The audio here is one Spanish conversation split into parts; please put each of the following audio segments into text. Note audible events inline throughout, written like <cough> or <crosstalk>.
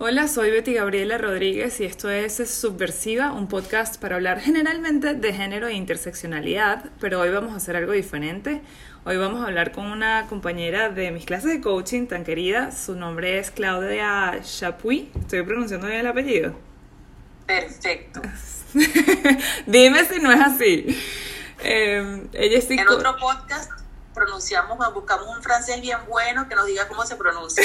Hola, soy Betty Gabriela Rodríguez y esto es Subversiva, un podcast para hablar generalmente de género e interseccionalidad, pero hoy vamos a hacer algo diferente. Hoy vamos a hablar con una compañera de mis clases de coaching tan querida. Su nombre es Claudia Chapuis. ¿Estoy pronunciando bien el apellido? Perfecto. <laughs> Dime si no es así. Eh, ella es En otro podcast pronunciamos, buscamos un francés bien bueno que nos diga cómo se pronuncia.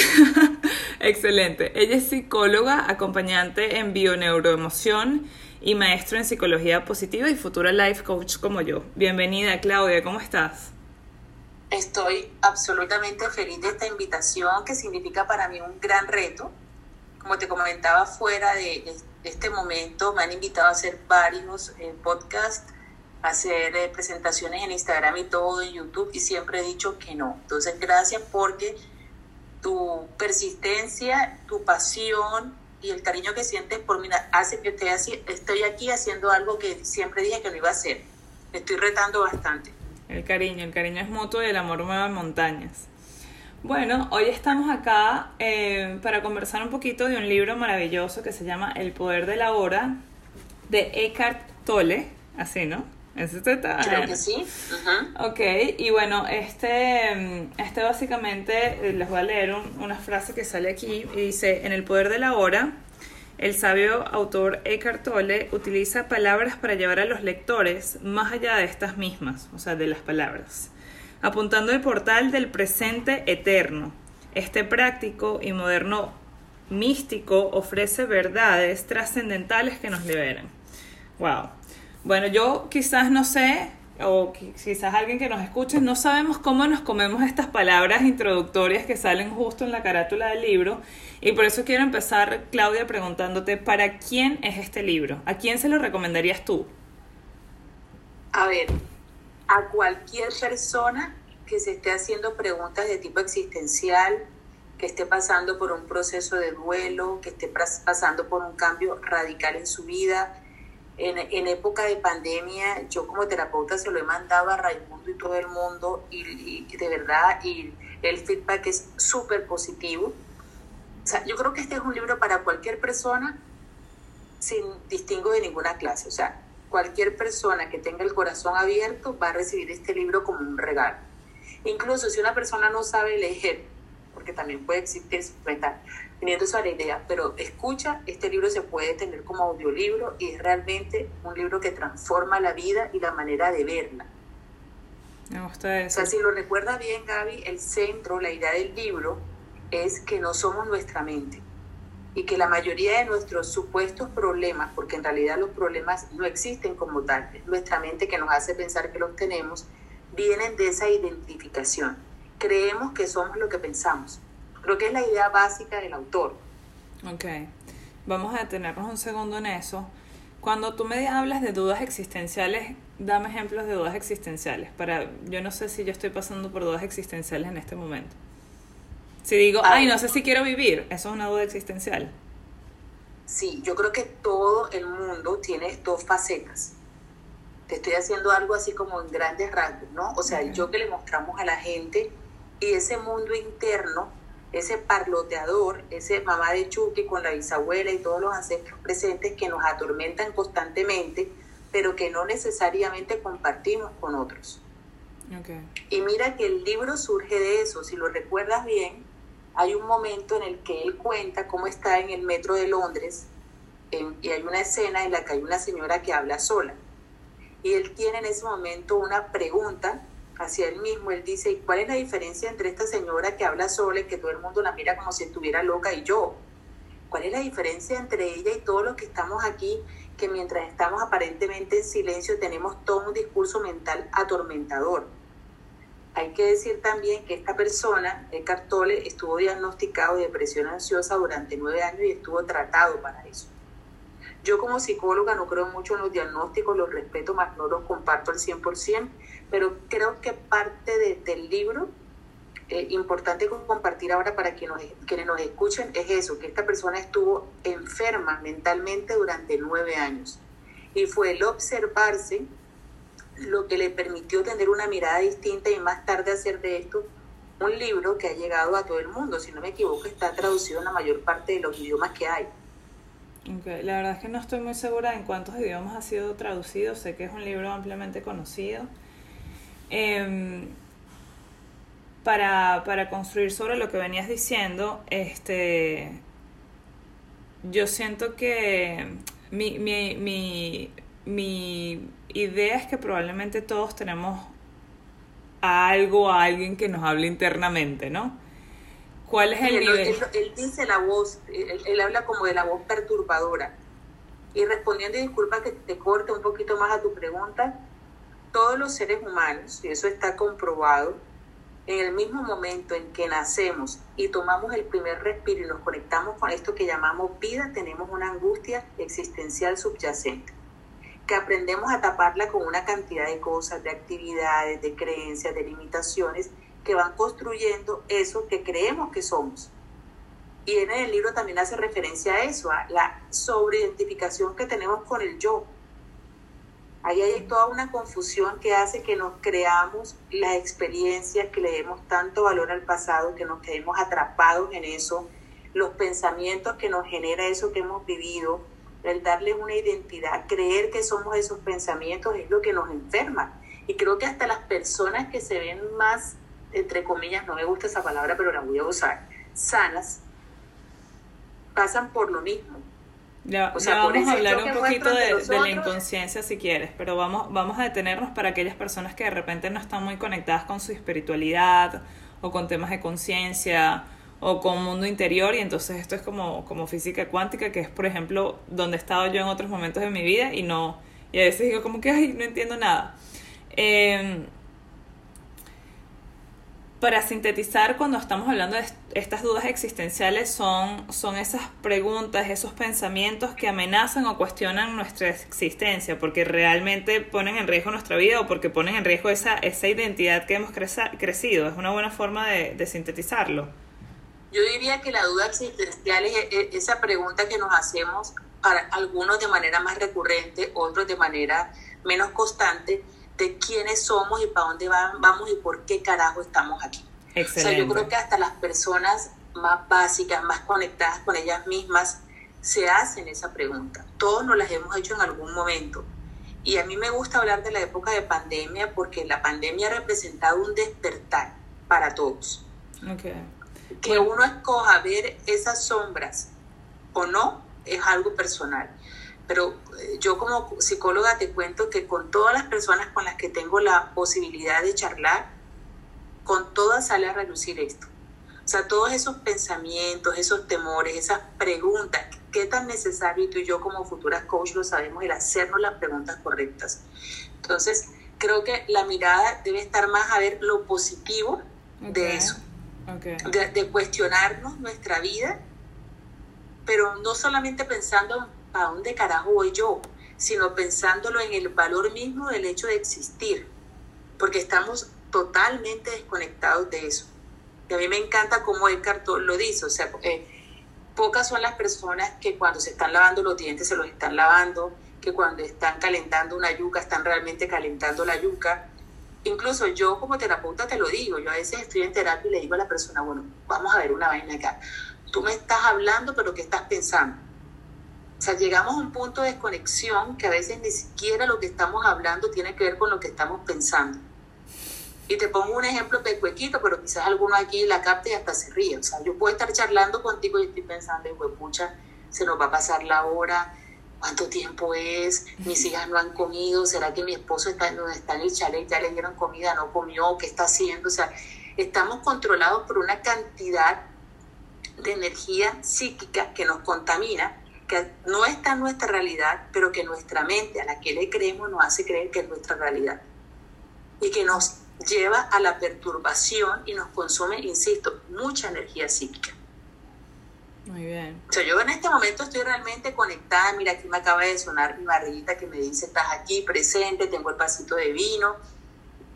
<laughs> Excelente. Ella es psicóloga, acompañante en bioneuroemoción y maestro en psicología positiva y futura life coach como yo. Bienvenida, Claudia, ¿cómo estás? Estoy absolutamente feliz de esta invitación que significa para mí un gran reto. Como te comentaba fuera de este momento, me han invitado a hacer varios eh, podcasts hacer eh, presentaciones en Instagram y todo, en YouTube, y siempre he dicho que no. Entonces, gracias porque tu persistencia, tu pasión y el cariño que sientes por mí hace que esté así, estoy aquí haciendo algo que siempre dije que no iba a hacer. Me estoy retando bastante. El cariño, el cariño es mutuo y el amor mueve montañas. Bueno, hoy estamos acá eh, para conversar un poquito de un libro maravilloso que se llama El poder de la hora de Eckhart Tolle, así, ¿no? Creo que sí. Ok, y bueno, este, este básicamente, eh, les voy a leer una frase que sale aquí y dice, en el poder de la hora, el sabio autor Eckhart Tolle utiliza palabras para llevar a los lectores más allá de estas mismas, o sea, de las palabras, apuntando el portal del presente eterno. Este práctico y moderno místico ofrece verdades trascendentales que nos liberan. Wow. Bueno, yo quizás no sé, o quizás alguien que nos escuche, no sabemos cómo nos comemos estas palabras introductorias que salen justo en la carátula del libro. Y por eso quiero empezar, Claudia, preguntándote, ¿para quién es este libro? ¿A quién se lo recomendarías tú? A ver, a cualquier persona que se esté haciendo preguntas de tipo existencial, que esté pasando por un proceso de duelo, que esté pasando por un cambio radical en su vida, en, época de pandemia, yo como terapeuta se lo he mandado a Raimundo y todo el mundo y, de verdad, y el feedback es súper positivo. O sea, yo creo que este es un libro para cualquier persona sin distingo de ninguna clase. O sea, cualquier persona que tenga el corazón abierto va a recibir este libro como un regalo. Incluso si una persona no sabe leer, porque también puede existir, teniendo esa idea, pero escucha, este libro se puede tener como audiolibro y es realmente un libro que transforma la vida y la manera de verla. Me gusta eso. O sea, si lo recuerda bien, Gaby, el centro, la idea del libro es que no somos nuestra mente y que la mayoría de nuestros supuestos problemas, porque en realidad los problemas no existen como tal, es nuestra mente que nos hace pensar que los tenemos, vienen de esa identificación. Creemos que somos lo que pensamos. Creo que es la idea básica del autor. Ok, vamos a detenernos un segundo en eso. Cuando tú me hablas de dudas existenciales, dame ejemplos de dudas existenciales. Para, yo no sé si yo estoy pasando por dudas existenciales en este momento. Si digo, ay, no sé si quiero vivir, eso es una duda existencial. Sí, yo creo que todo el mundo tiene dos facetas. Te estoy haciendo algo así como en grandes rasgos, ¿no? O sea, yo que le mostramos a la gente y ese mundo interno ese parloteador, ese mamá de Chucky con la bisabuela y todos los ancestros presentes que nos atormentan constantemente, pero que no necesariamente compartimos con otros. Y mira que el libro surge de eso, si lo recuerdas bien, hay un momento en el que él cuenta cómo está en el metro de Londres y hay una escena en la que hay una señora que habla sola. Y él tiene en ese momento una pregunta hacia él mismo, él dice, ¿y cuál es la diferencia entre esta señora que habla sola y que todo el mundo la mira como si estuviera loca y yo? ¿Cuál es la diferencia entre ella y todos los que estamos aquí, que mientras estamos aparentemente en silencio tenemos todo un discurso mental atormentador? Hay que decir también que esta persona, Eckhart Tolle, estuvo diagnosticado de depresión ansiosa durante nueve años y estuvo tratado para eso. Yo como psicóloga no creo mucho en los diagnósticos, los respeto, más no los comparto al 100%, pero creo que parte del libro, eh, importante compartir ahora para que nos, quienes nos escuchen, es eso, que esta persona estuvo enferma mentalmente durante nueve años. Y fue el observarse lo que le permitió tener una mirada distinta y más tarde hacer de esto un libro que ha llegado a todo el mundo. Si no me equivoco, está traducido en la mayor parte de los idiomas que hay. Okay. La verdad es que no estoy muy segura en cuántos idiomas ha sido traducido. Sé que es un libro ampliamente conocido. Eh, para, para construir sobre lo que venías diciendo, este, yo siento que mi, mi, mi, mi idea es que probablemente todos tenemos a algo, a alguien que nos hable internamente, ¿no? ¿Cuál es el nivel? Él, dice la voz, él, habla como de la voz perturbadora. Y respondiendo, y disculpa que te corte un poquito más a tu pregunta, todos los seres humanos, y eso está comprobado, en el mismo momento en que nacemos y tomamos el primer respiro y nos conectamos con esto que llamamos vida, tenemos una angustia existencial subyacente, que aprendemos a taparla con una cantidad de cosas, de actividades, de creencias, de limitaciones que van construyendo eso que creemos que somos. Y en el libro también hace referencia a eso, a la sobreidentificación que tenemos con el yo Ahí hay toda una confusión que hace que nos creamos las experiencias, que le demos tanto valor al pasado, que nos quedemos atrapados en eso, los pensamientos que nos genera eso que hemos vivido, el darle una identidad, creer que somos esos pensamientos es lo que nos enferma. Y creo que hasta las personas que se ven más, entre comillas, no me gusta esa palabra, pero la voy a usar, sanas, pasan por lo mismo ya, vamos a hablar un poquito de, la inconsciencia si quieres, pero vamos, vamos a detenernos para aquellas personas que de repente no están muy conectadas con su espiritualidad o con temas de conciencia o con mundo interior y entonces esto es como, como física cuántica, que es por ejemplo donde he estado yo en otros momentos de mi vida y no, y a veces digo como que, ay, no entiendo nada. Eh, para sintetizar, cuando estamos hablando de estas dudas existenciales, son, son esas preguntas, esos pensamientos que amenazan o cuestionan nuestra existencia, porque realmente ponen en riesgo nuestra vida o porque ponen en riesgo esa, esa identidad que hemos crecido. Es una buena forma de, sintetizarlo. Yo diría que la duda existencial es esa pregunta que nos hacemos para algunos de manera más recurrente, otros de manera menos constante, de quiénes somos y para dónde vamos y por qué carajo estamos aquí. O sea, yo creo que hasta las personas más básicas, más conectadas con ellas mismas, se hacen esa pregunta. Todos nos las hemos hecho en algún momento. Y a mí me gusta hablar de la época de pandemia porque la pandemia ha representado un despertar para todos. Que uno escoja ver esas sombras o no es algo personal. Pero eh, yo como psicóloga te cuento que con todas las personas con las que tengo la posibilidad de charlar, con todas sale a relucir esto. O sea, todos esos pensamientos, esos temores, esas preguntas, qué tan necesario y tú y yo como futuras coach lo sabemos, el hacernos las preguntas correctas. Entonces, creo que la mirada debe estar más a ver lo positivo de eso, de, de, cuestionarnos nuestra vida, pero no solamente pensando ¿a dónde carajo voy yo? Sino pensándolo en el valor mismo del hecho de existir, porque estamos totalmente desconectados de eso. Y a mí me encanta cómo Eckhart lo dice, o sea, eh, pocas son las personas que cuando se están lavando los dientes se los están lavando, que cuando están calentando una yuca están realmente calentando la yuca. Incluso yo como terapeuta te lo digo, yo a veces estoy en terapia y le digo a la persona, bueno, vamos a ver una vaina acá. Tú me estás hablando, pero ¿qué estás pensando? Sea, llegamos a un punto de desconexión que a veces ni siquiera lo que estamos hablando tiene que ver con lo que estamos pensando. Y te pongo un ejemplo pecuequito, pero quizás alguno aquí la capte y hasta se ríe. O sea, yo puedo estar charlando contigo y estoy pensando, pues pucha, se nos va a pasar la hora, cuánto tiempo es, mis hijas no han comido, será que mi esposo está, está en el chalet, ya le dieron comida, no comió, qué está haciendo. O sea, estamos controlados por una cantidad de energía psíquica que nos contamina que no está en nuestra realidad, pero que nuestra mente a la que le creemos nos hace creer que es nuestra realidad. Y que nos lleva a la perturbación y nos consume, insisto, mucha energía psíquica. Muy bien. O sea, yo en este momento estoy realmente conectada. Mira, aquí me acaba de sonar mi barriguita que me dice, estás aquí presente, tengo el pasito de vino.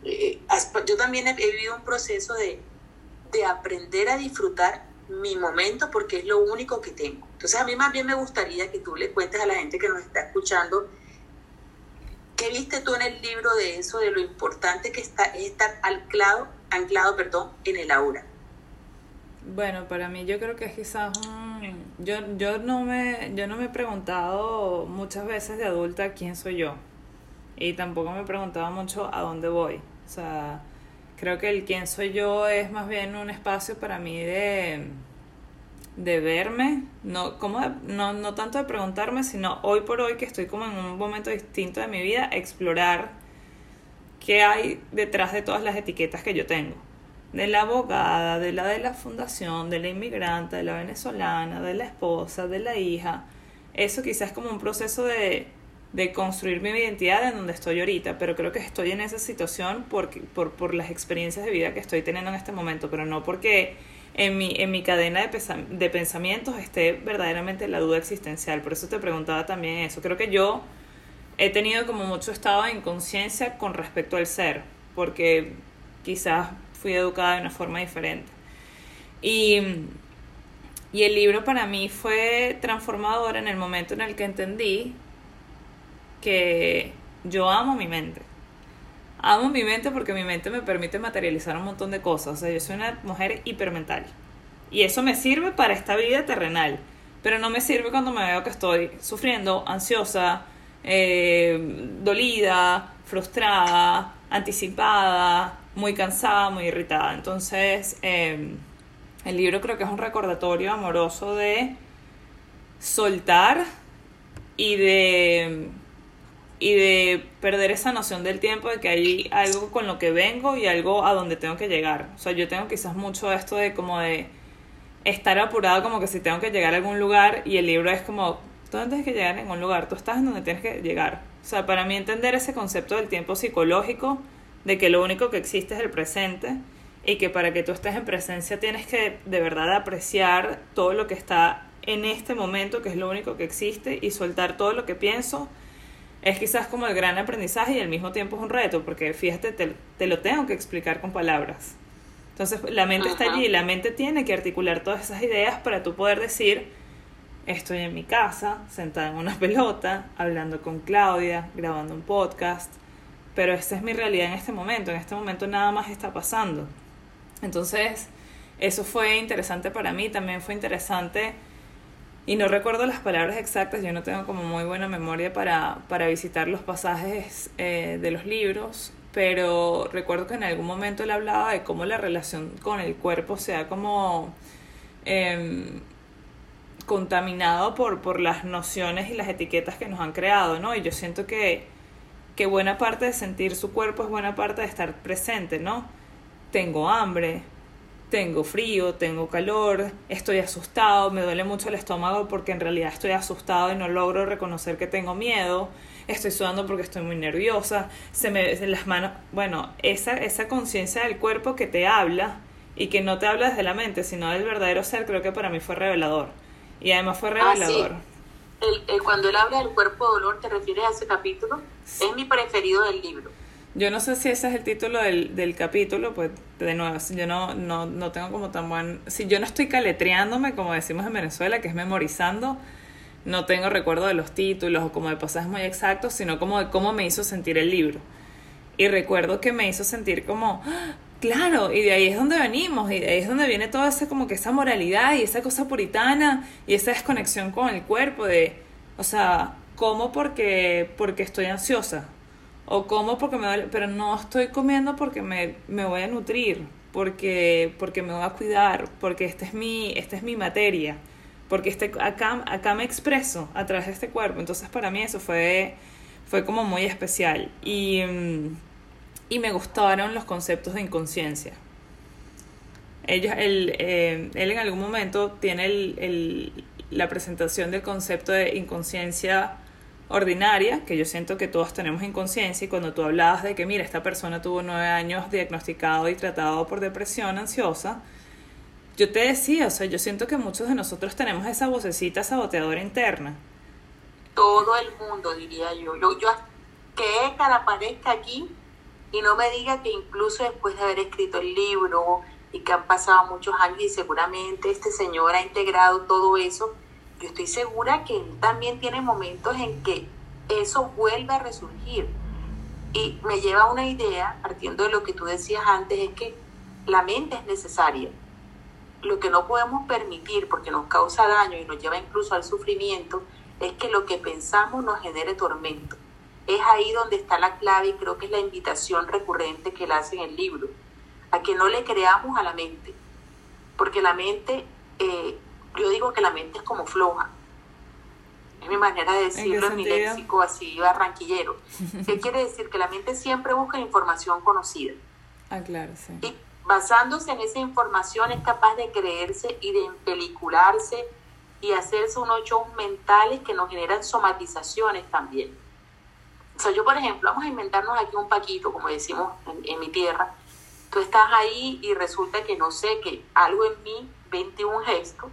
Eh, yo también he, vivido un proceso de, de aprender a disfrutar mi momento porque es lo único que tengo. Entonces a mí más bien me gustaría que tú le cuentes a la gente que nos está escuchando qué viste tú en el libro de eso, de lo importante que está, es estar anclado anclado, perdón, en el ahora. Bueno, para mí yo creo que es quizás un... Yo, yo, no me, yo no me he preguntado muchas veces de adulta quién soy yo. Y tampoco me he preguntado mucho a dónde voy. O sea, creo que el quién soy yo es más bien un espacio para mí de, de verme, no, como no, no tanto de preguntarme, sino hoy por hoy que estoy como en un momento distinto de mi vida, explorar qué hay detrás de todas las etiquetas que yo tengo de la abogada, de la de la fundación, de la inmigrante, de la venezolana, de la esposa, de la hija. Eso quizás es como un proceso de, de construir mi identidad en donde estoy ahorita, pero creo que estoy en esa situación por, por, por las experiencias de vida que estoy teniendo en este momento, pero no porque en mi, en mi cadena de, de pensamientos esté verdaderamente la duda existencial. Por eso te preguntaba también eso. Creo que yo he tenido como mucho estado de inconsciencia con respecto al ser, porque quizás fui educada de una forma diferente. Y, y el libro para mí fue transformador en el momento en el que entendí que yo amo mi mente. Amo mi mente porque mi mente me permite materializar un montón de cosas. O sea, yo soy una mujer hipermental. Y eso me sirve para esta vida terrenal. Pero no me sirve cuando me veo que estoy sufriendo, ansiosa, eh, dolida, frustrada, anticipada, muy cansada, muy irritada. Entonces, em, el libro creo que es un recordatorio amoroso de soltar y de y de perder esa noción del tiempo de que hay algo con lo que vengo y algo a donde tengo que llegar. O sea, yo tengo quizás mucho esto de como de estar apurada como que si tengo que llegar a algún lugar y el libro es como, tú no tienes que llegar a ningún lugar, tú estás en donde tienes que llegar. O sea, para mí entender ese concepto del tiempo psicológico de que lo único que existe es el presente y que para que tú estés en presencia tienes que de verdad apreciar todo lo que está en este momento, que es lo único que existe, y soltar todo lo que pienso, es quizás como el gran aprendizaje y al mismo tiempo es un reto, porque fíjate, te, lo tengo que explicar con palabras. Entonces la mente está allí, la mente tiene que articular todas esas ideas para tú poder decir, estoy en mi casa, sentada en una pelota, hablando con Claudia, grabando un podcast, pero esa es mi realidad en este momento, en este momento nada más está pasando. Entonces, eso fue interesante para mí, también fue interesante, y no recuerdo las palabras exactas, yo no tengo como muy buena memoria para, para visitar los pasajes eh, de los libros, pero recuerdo que en algún momento él hablaba de cómo la relación con el cuerpo sea como em, contaminado por, por las nociones y las etiquetas que nos han creado, ¿no? Y yo siento que que buena parte de sentir su cuerpo es buena parte de estar presente, ¿no? Tengo hambre, tengo frío, tengo calor, estoy asustado, me duele mucho el estómago porque en realidad estoy asustado y no logro reconocer que tengo miedo, estoy sudando porque estoy muy nerviosa, se me las manos, bueno, esa, esa conciencia del cuerpo que te habla y que no te habla desde la mente, sino del verdadero ser, creo que para mí fue revelador. Y además fue ah, revelador el, cuando él habla del cuerpo de dolor, ¿te refieres a ese capítulo? Es mi preferido del libro. Yo no sé si ese es el título del, del capítulo, pues de nuevo, yo no, no, no tengo como tan buen... Si yo no estoy caletreándome, como decimos en Venezuela, que es memorizando, no tengo recuerdo de los títulos o como de pasajes muy exactos, sino como de cómo me hizo sentir el libro. Y recuerdo que me hizo sentir como, ¡Ah! claro, y de ahí es donde venimos, y de ahí es donde viene toda esa como que esa moralidad y esa cosa puritana y esa desconexión con el cuerpo de, o sea, como porque, porque estoy ansiosa, o como porque me duele, pero no estoy comiendo porque me, me voy a nutrir, porque, porque me voy a cuidar, porque esta es mi, esta es mi materia, porque este, acá, acá me expreso a través de este cuerpo, entonces para mí eso fue, fue como muy especial. Y y me gustaron los conceptos de inconsciencia. Ellos, él, eh, él en algún momento tiene el, la presentación del concepto de inconsciencia ordinaria, que yo siento que todos tenemos inconsciencia, y cuando tú hablabas de que, mira, esta persona tuvo nueve años diagnosticado y tratado por depresión ansiosa, yo te decía, o sea, yo siento que muchos de nosotros tenemos esa vocecita saboteadora interna. Todo el mundo, diría yo. Yo, yo que aparezca aquí y no me diga que incluso después de haber escrito el libro y que han pasado muchos años y seguramente este señor ha integrado todo eso, yo estoy segura que él también tiene momentos en que eso vuelve a resurgir. Y me lleva a una idea, partiendo de lo que tú decías antes, es que la mente es necesaria. Lo que no podemos permitir, porque nos causa daño y nos lleva incluso al sufrimiento, es que lo que pensamos nos genere tormento. Es ahí donde está la clave y creo que es la invitación recurrente que él hace en el libro, a que no le creamos a la mente, porque la mente, eh, yo digo que la mente es como floja, es mi manera de decirlo en, mi léxico así barranquillero. <laughs> ¿Qué quiere decir? Que la mente siempre busca información conocida. Ah, claro, sí. Y basándose en esa información es capaz de creerse y de empelicularse y hacerse unos shows mentales que nos generan somatizaciones también. O sea, yo, por ejemplo, vamos a inventarnos aquí un paquito, como decimos en, mi tierra. Tú estás ahí y resulta que no sé, que algo en mí 21 gestos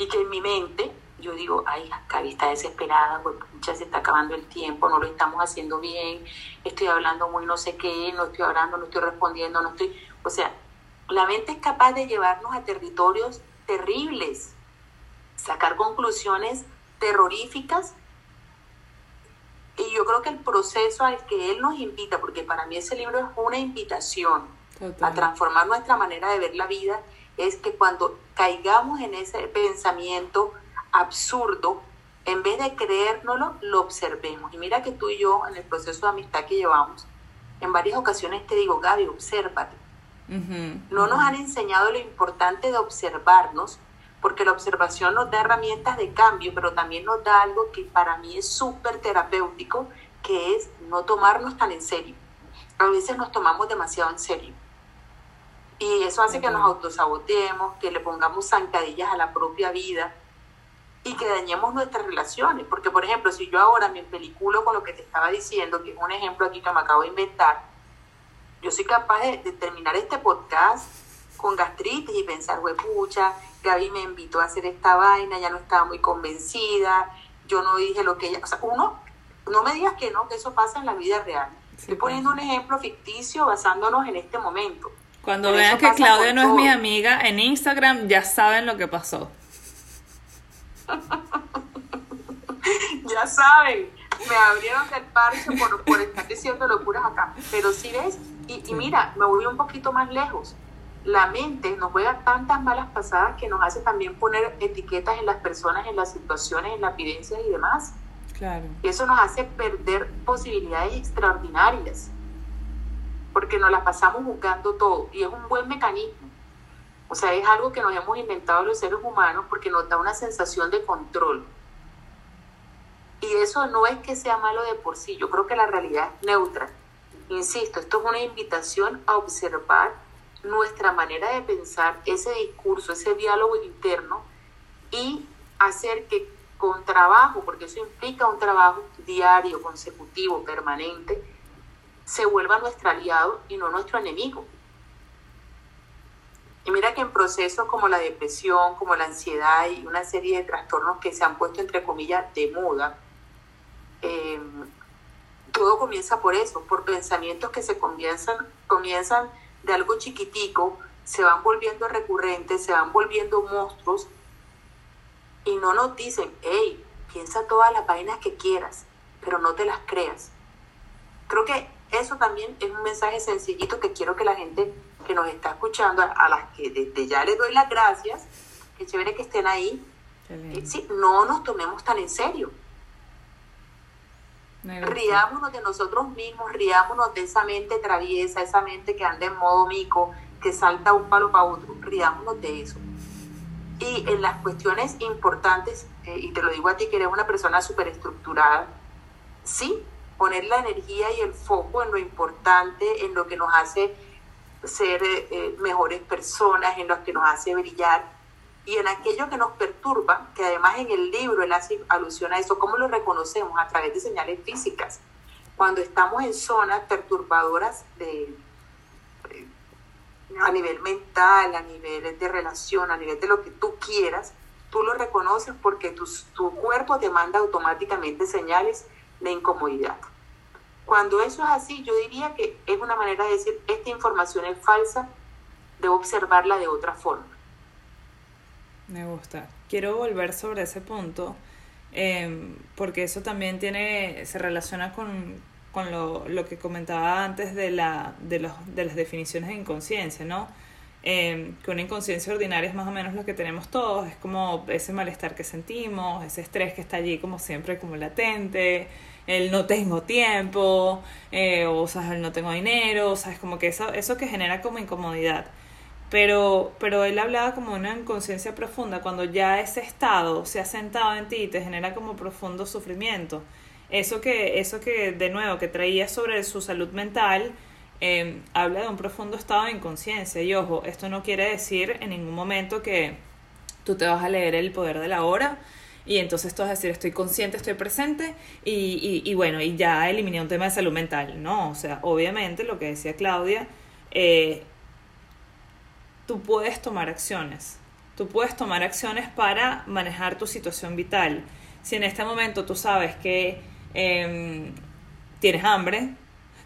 y que en mi mente yo digo, ay, Gaby está desesperada, pues ya se está acabando el tiempo, no lo estamos haciendo bien, estoy hablando muy no sé qué, no estoy hablando, no estoy respondiendo, no estoy... O sea, la mente es capaz de llevarnos a territorios terribles, sacar conclusiones terroríficas. Y yo creo que el proceso al que él nos invita, porque para mí ese libro es una invitación a transformar nuestra manera de ver la vida, es que cuando caigamos en ese pensamiento absurdo, en vez de creérnoslo, lo observemos. Y mira que tú y yo, en el proceso de amistad que llevamos, en varias ocasiones te digo, Gaby, obsérvate. no nos han enseñado lo importante de observarnos, porque la observación nos da herramientas de cambio, pero también nos da algo que para mí es súper terapéutico, que es no tomarnos tan en serio. A veces nos tomamos demasiado en serio. Y eso hace que nos autosaboteemos, que le pongamos zancadillas a la propia vida y que dañemos nuestras relaciones. Porque, por ejemplo, si yo ahora me peliculo con lo que te estaba diciendo, que es un ejemplo aquí que me acabo de inventar, yo soy capaz de, terminar este podcast con gastritis y pensar, güey, pucha, Gaby me invitó a hacer esta vaina, ya no estaba muy convencida, yo no dije lo que ella... O sea, uno, no me digas que no, que eso pasa en la vida real. Estoy poniendo un ejemplo ficticio basándonos en este momento. Cuando vean que Claudia no es mi amiga en Instagram, ya saben lo que pasó. <laughs> ya saben, me abrieron el parche por, por estar diciendo locuras acá. Pero si ves, y, mira, me voy un poquito más lejos. La mente nos juega tantas malas pasadas que nos hace también poner etiquetas en las personas, en las situaciones, en las vivencias y demás. Claro. Y eso nos hace perder posibilidades extraordinarias. Porque nos las pasamos buscando todo. Y es un buen mecanismo. O sea, es algo que nos hemos inventado los seres humanos porque nos da una sensación de control. Y eso no es que sea malo de por sí, yo creo que la realidad es neutra. Insisto, esto es una invitación a observar nuestra manera de pensar, ese discurso, ese diálogo interno y hacer que con trabajo, porque eso implica un trabajo diario, consecutivo, permanente, se vuelva nuestro aliado y no nuestro enemigo. Y mira que en procesos como la depresión, como la ansiedad y una serie de trastornos que se han puesto entre comillas de moda, em, todo comienza por eso, por pensamientos que se comienzan, comienzan de algo chiquitico, se van volviendo recurrentes, se van volviendo monstruos y no nos dicen, hey, piensa todas las vainas que quieras, pero no te las creas. Creo que eso también es un mensaje sencillito que quiero que la gente que nos está escuchando, a, las que desde ya les doy las gracias, que chévere que estén ahí, eh, sí, no nos tomemos tan en serio. Riámonos de nosotros mismos, riámonos de esa mente traviesa, esa mente que anda en modo mico, que salta un palo para otro, riámonos de eso. Y en las cuestiones importantes, eh, y te lo digo a ti que eres una persona súper estructurada, sí, poner la energía y el foco en lo importante, en lo que nos hace ser eh, eh, mejores personas, en lo que nos hace brillar y en aquello que nos perturba, que además en el libro él hace alusión a eso, ¿cómo lo reconocemos? A través de señales físicas. Cuando estamos en zonas perturbadoras de, eh, a nivel mental, a nivel de relación, a nivel de lo que tú quieras, tú lo reconoces porque tu, tu cuerpo te manda automáticamente señales de incomodidad. Cuando eso es así, yo diría que es una manera de decir, esta información es falsa, debo observarla de otra forma. Me gusta. Quiero volver sobre ese punto, em, porque eso también tiene, se relaciona con, lo, que comentaba antes de, la, de, los, de las definiciones de inconsciencia, ¿no? eh, que una inconsciencia ordinaria es más o menos lo que tenemos todos, es como ese malestar que sentimos, ese estrés que está allí como siempre como latente, el no tengo tiempo, eh, o sea, el no tengo dinero, o sea, es como que eso, eso que genera como incomodidad. Pero, pero él hablaba como una inconsciencia profunda, cuando ya ese estado se ha sentado en ti y te genera como profundo sufrimiento. Eso que, eso que de nuevo, que traía sobre su salud mental, eh, habla de un profundo estado de inconsciencia. Y ojo, esto no quiere decir en ningún momento que tú te vas a leer el poder de la hora y entonces tú vas a decir estoy consciente, estoy presente y, y, bueno, y ya eliminé un tema de salud mental. No, o sea, obviamente lo que decía Claudia, eh, tú puedes tomar acciones. Tú puedes tomar acciones para manejar tu situación vital. Si en este momento tú sabes que em, tienes hambre,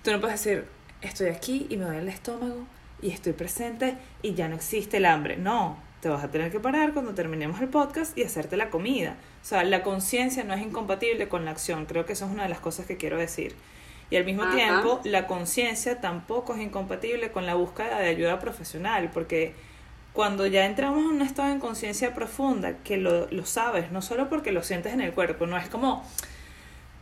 tú no puedes decir, estoy aquí y me duele el estómago y estoy presente y ya no existe el hambre. No, te vas a tener que parar cuando terminemos el podcast y hacerte la comida. O sea, la conciencia no es incompatible con la acción. Creo que eso es una de las cosas que quiero decir. Y al mismo tiempo, la conciencia tampoco es incompatible con la búsqueda de ayuda profesional, porque cuando ya entramos en un estado de conciencia profunda, que lo, lo sabes, no solo porque lo sientes en el cuerpo, no es como,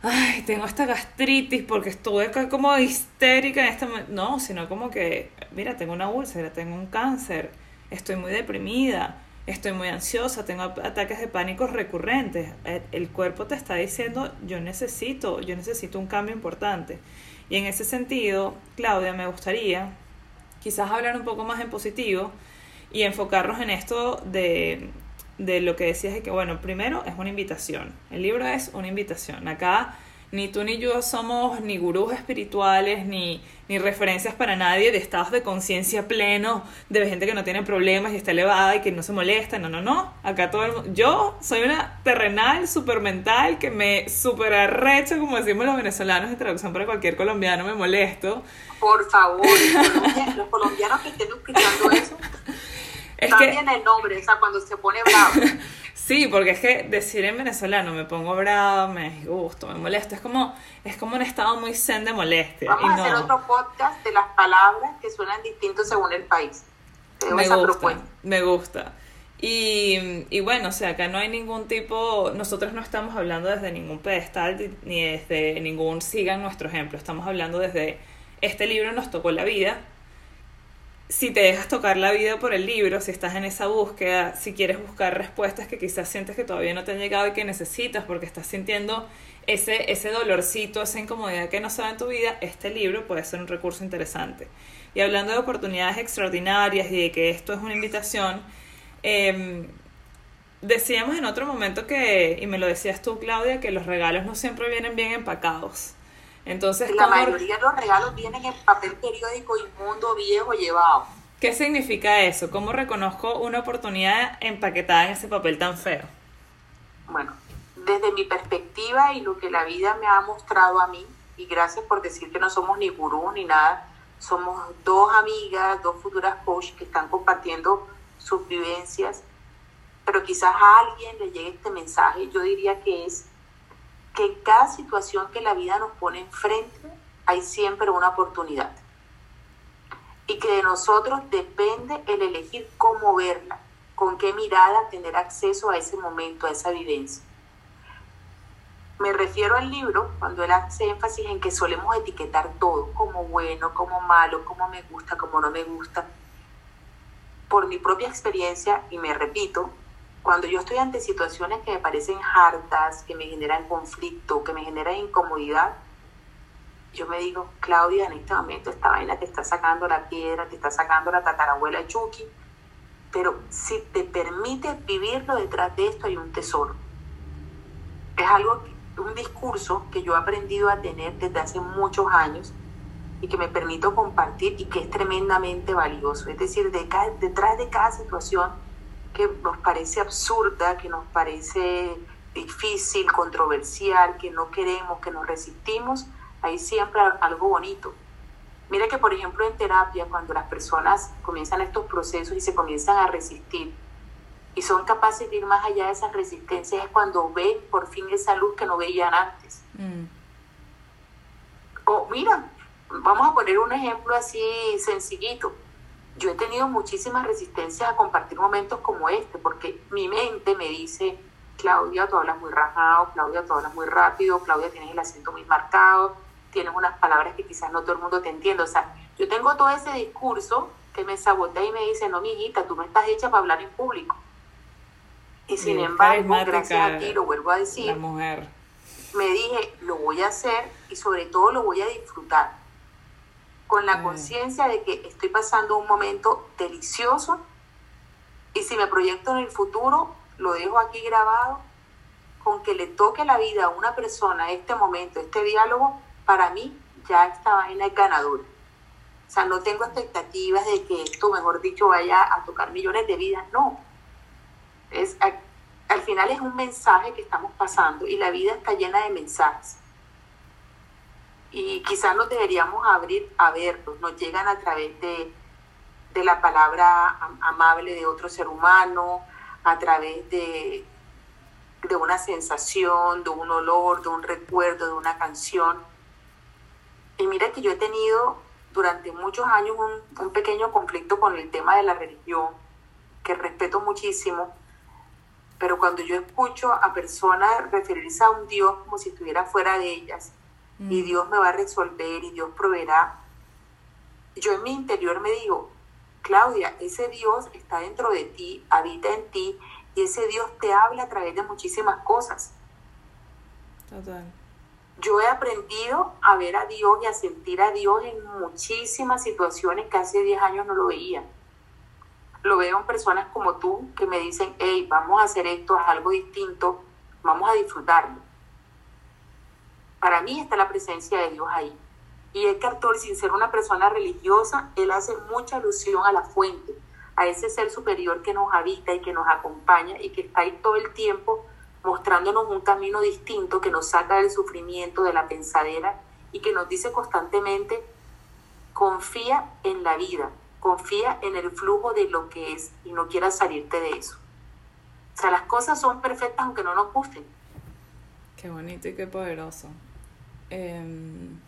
ay, tengo esta gastritis porque estuve como histérica en este momento. No, sino como que, mira, tengo una úlcera, tengo un cáncer estoy muy deprimida, estoy muy ansiosa, tengo ataques de pánico recurrentes. El cuerpo te está diciendo, yo necesito, yo necesito un cambio importante. Y en ese sentido, Claudia, me gustaría quizás hablar un poco más en positivo y enfocarnos en esto de, de lo que decías de que, bueno, primero es una invitación. El libro es una invitación. Acá ni tú ni yo somos ni gurús espirituales, ni, ni referencias para nadie de estados de conciencia pleno, de gente que no tiene problemas y está elevada y que no se molesta. No, no, no. Acá todo el mundo. Yo soy una terrenal, super mental, que me super arrecho, como decimos los venezolanos en traducción para cualquier colombiano, me molesto. Por favor, los colombianos que estén escuchando eso, <laughs> es también el nombre, o sea, cuando se pone bravo. <laughs> Sí, porque es que decir en venezolano me pongo bravo, me disgusto, me molesta, es como, es como un estado muy zen de molestia. Vamos a hacer otro podcast de las palabras que suenan distintos según el país. Me gusta, me gusta. Y, y, bueno, o sea, acá no hay ningún tipo, nosotros no estamos hablando desde ningún pedestal ni desde ningún sigan nuestro ejemplo, estamos hablando desde este libro nos tocó la vida, si te dejas tocar la vida por el libro, si estás en esa búsqueda, si quieres buscar respuestas que quizás sientes que todavía no te han llegado y que necesitas porque estás sintiendo ese, ese dolorcito, esa incomodidad que no se en tu vida, este libro puede ser un recurso interesante. Y hablando de oportunidades extraordinarias y de que esto es una invitación, em, decíamos en otro momento que, y me lo decías tú Claudia, que los regalos no siempre vienen bien empacados. Entonces, la mayoría de los regalos vienen en papel periódico inmundo, viejo, llevado. ¿Qué significa eso? ¿Cómo reconozco una oportunidad empaquetada en ese papel tan feo? Bueno, desde mi perspectiva y lo que la vida me ha mostrado a mí, y gracias por decir que no somos ni gurú ni nada, somos dos amigas, dos futuras coach que están compartiendo sus vivencias, pero quizás a alguien le llegue este mensaje, yo diría que es que en cada situación que la vida nos pone enfrente hay siempre una oportunidad. Y que de nosotros depende el elegir cómo verla, con qué mirada tener acceso a ese momento, a esa vivencia. Me refiero al libro cuando él hace énfasis en que solemos etiquetar todo, como bueno, como malo, como me gusta, como no me gusta. Por mi propia experiencia, y me repito, cuando yo estoy ante situaciones que me parecen hartas, que me generan conflicto, que me generan incomodidad, yo me digo, Claudia, en este momento esta vaina te está sacando la piedra, te está sacando la tatarabuela Chucky, pero si te permite vivirlo detrás de esto hay un tesoro. Es algo, un discurso que yo he aprendido a tener desde hace muchos años y que me permito compartir y que es tremendamente valioso. Es decir, detrás de cada situación que nos parece absurda, que nos parece difícil, controversial, que no queremos, que nos resistimos, hay siempre algo bonito. Mira que, por ejemplo, en terapia, cuando las personas comienzan estos procesos y se comienzan a resistir y son capaces de ir más allá de esas resistencias, es cuando ven por fin esa luz que no veían antes. Mm. O mira, vamos a poner un ejemplo así sencillito yo he tenido muchísimas resistencias a compartir momentos como este, porque mi mente me dice, Claudia, tú hablas muy rajado, Claudia, tú hablas muy rápido, Claudia, tienes el acento muy marcado, tienes unas palabras que quizás no todo el mundo te entiende. O sea, yo tengo todo ese discurso que me sabotea y me dice, no, mi hijita, tú no estás hecha para hablar en público. Y sin embargo, gracias a ti, lo vuelvo a decir, mujer. me dije, lo voy a hacer y sobre todo lo voy a disfrutar con la conciencia de que estoy pasando un momento delicioso y si me proyecto en el futuro, lo dejo aquí grabado, con que le toque la vida a una persona este momento, este diálogo, para mí ya esta vaina es ganadora. O sea, no tengo expectativas de que esto, mejor dicho, vaya a tocar millones de vidas, no. Es, al, al final es un mensaje que estamos pasando y la vida está llena de mensajes y quizás nos deberíamos abrir a verlos, nos llegan a través de, la palabra amable de otro ser humano, a través de, de una sensación, de un olor, de un recuerdo, de una canción. Y mira que yo he tenido durante muchos años un, un pequeño conflicto con el tema de la religión, que respeto muchísimo, pero cuando yo escucho a personas referirse a un Dios como si estuviera fuera de ellas, y mm. Dios me va a resolver y Dios proveerá. Yo en mi interior me digo, Claudia, ese Dios está dentro de ti, habita en ti y ese Dios te habla a través de muchísimas cosas. Total. Yo he aprendido a ver a Dios y a sentir a Dios en muchísimas situaciones que hace 10 años no lo veía. Lo veo en personas como tú que me dicen, hey, vamos a hacer esto, es algo distinto, vamos a disfrutarlo. Para mí está la presencia de Dios ahí. Y el Tolle, sin ser una persona religiosa, él hace mucha alusión a la fuente, a ese ser superior que nos habita y que nos acompaña y que está ahí todo el tiempo mostrándonos un camino distinto que nos saca del sufrimiento, de la pensadera y que nos dice constantemente, confía en la vida, confía en el flujo de lo que es y no quieras salirte de eso. O sea, las cosas son perfectas aunque no nos gusten. Qué bonito y qué poderoso. Em,